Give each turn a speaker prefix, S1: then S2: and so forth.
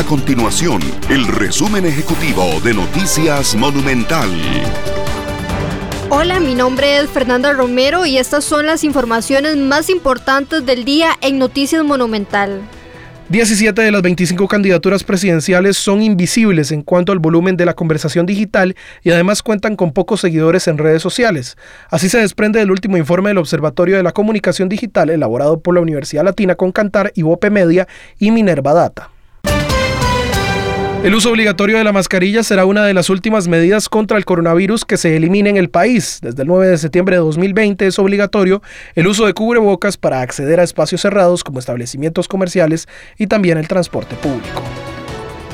S1: A continuación, el resumen ejecutivo de Noticias Monumental.
S2: Hola, mi nombre es Fernanda Romero y estas son las informaciones más importantes del día en Noticias Monumental.
S3: 17 de las 25 candidaturas presidenciales son invisibles en cuanto al volumen de la conversación digital y además cuentan con pocos seguidores en redes sociales. Así se desprende del último informe del Observatorio de la Comunicación Digital elaborado por la Universidad Latina con Cantar, Ivope Media y Minerva Data. El uso obligatorio de la mascarilla será una de las últimas medidas contra el coronavirus que se elimine en el país. Desde el 9 de septiembre de 2020 es obligatorio el uso de cubrebocas para acceder a espacios cerrados como establecimientos comerciales y también el transporte público.